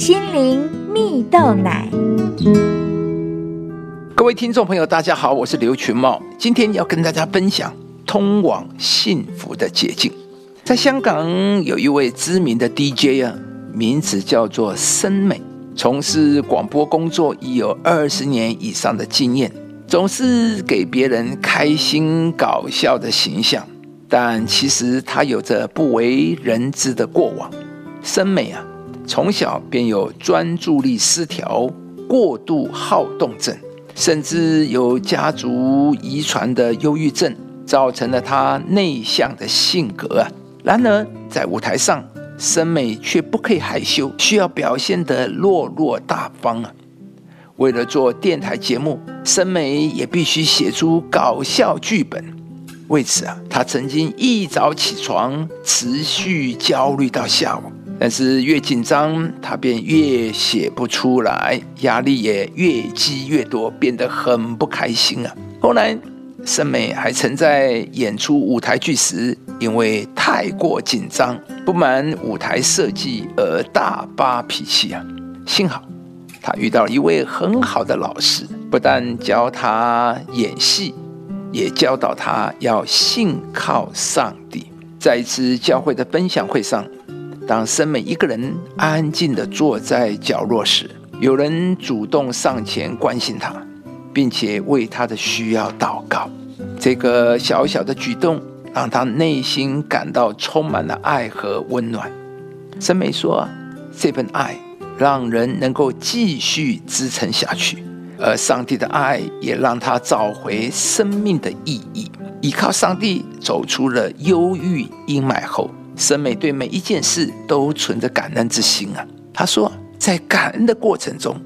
心灵蜜豆奶。各位听众朋友，大家好，我是刘群茂，今天要跟大家分享通往幸福的捷径。在香港有一位知名的 DJ 啊，名字叫做森美，从事广播工作已有二十年以上的经验，总是给别人开心搞笑的形象。但其实他有着不为人知的过往。森美啊，从小便有专注力失调、过度好动症，甚至有家族遗传的忧郁症，造成了他内向的性格啊。然而，在舞台上，森美却不可以害羞，需要表现得落落大方啊。为了做电台节目，森美也必须写出搞笑剧本。为此啊，他曾经一早起床，持续焦虑到下午。但是越紧张，他便越写不出来，压力也越积越多，变得很不开心啊。后来。森美还曾在演出舞台剧时，因为太过紧张、不满舞台设计而大发脾气啊！幸好他遇到了一位很好的老师，不但教他演戏，也教导他要信靠上帝。在一次教会的分享会上，当森美一个人安静地坐在角落时，有人主动上前关心他。并且为他的需要祷告，这个小小的举动让他内心感到充满了爱和温暖。森美说：“这份爱让人能够继续支撑下去，而上帝的爱也让他找回生命的意义。依靠上帝走出了忧郁阴霾后，森美对每一件事都存着感恩之心啊。他说，在感恩的过程中。”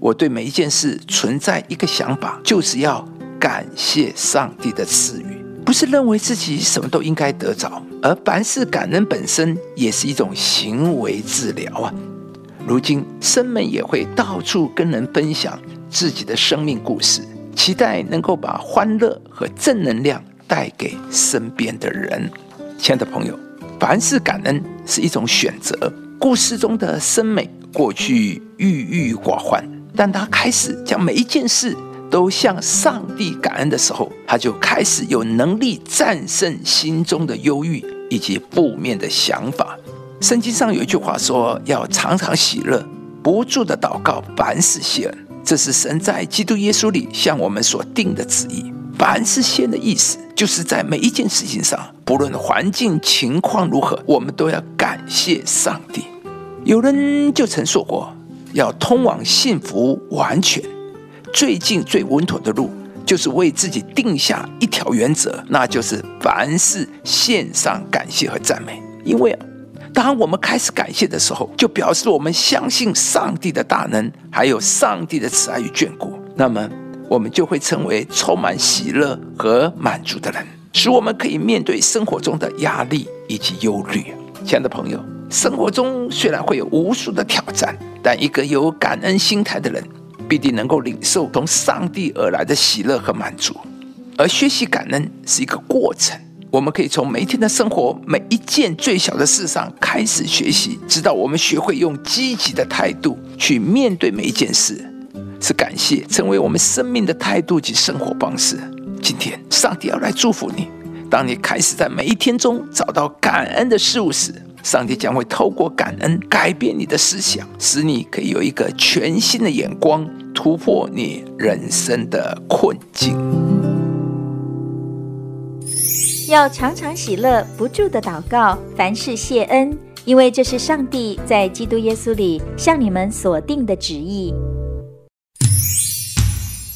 我对每一件事存在一个想法，就是要感谢上帝的赐予，不是认为自己什么都应该得着，而凡事感恩本身也是一种行为治疗啊。如今生们也会到处跟人分享自己的生命故事，期待能够把欢乐和正能量带给身边的人。亲爱的朋友，凡事感恩是一种选择。故事中的生美过去郁郁寡欢。当他开始将每一件事都向上帝感恩的时候，他就开始有能力战胜心中的忧郁以及负面的想法。圣经上有一句话说：“要常常喜乐，不住的祷告，凡事谢恩。”这是神在基督耶稣里向我们所定的旨意。凡事谢恩的意思，就是在每一件事情上，不论环境情况如何，我们都要感谢上帝。有人就曾说过。要通往幸福完全，最近最稳妥的路，就是为自己定下一条原则，那就是凡事献上感谢和赞美。因为，当我们开始感谢的时候，就表示我们相信上帝的大能，还有上帝的慈爱与眷顾。那么，我们就会成为充满喜乐和满足的人，使我们可以面对生活中的压力以及忧虑。亲爱的朋友。生活中虽然会有无数的挑战，但一个有感恩心态的人，必定能够领受从上帝而来的喜乐和满足。而学习感恩是一个过程，我们可以从每天的生活每一件最小的事上开始学习，直到我们学会用积极的态度去面对每一件事，是感谢成为我们生命的态度及生活方式。今天，上帝要来祝福你，当你开始在每一天中找到感恩的事物时。上帝将会透过感恩改变你的思想，使你可以有一个全新的眼光，突破你人生的困境。要常常喜乐，不住的祷告，凡事谢恩，因为这是上帝在基督耶稣里向你们所定的旨意。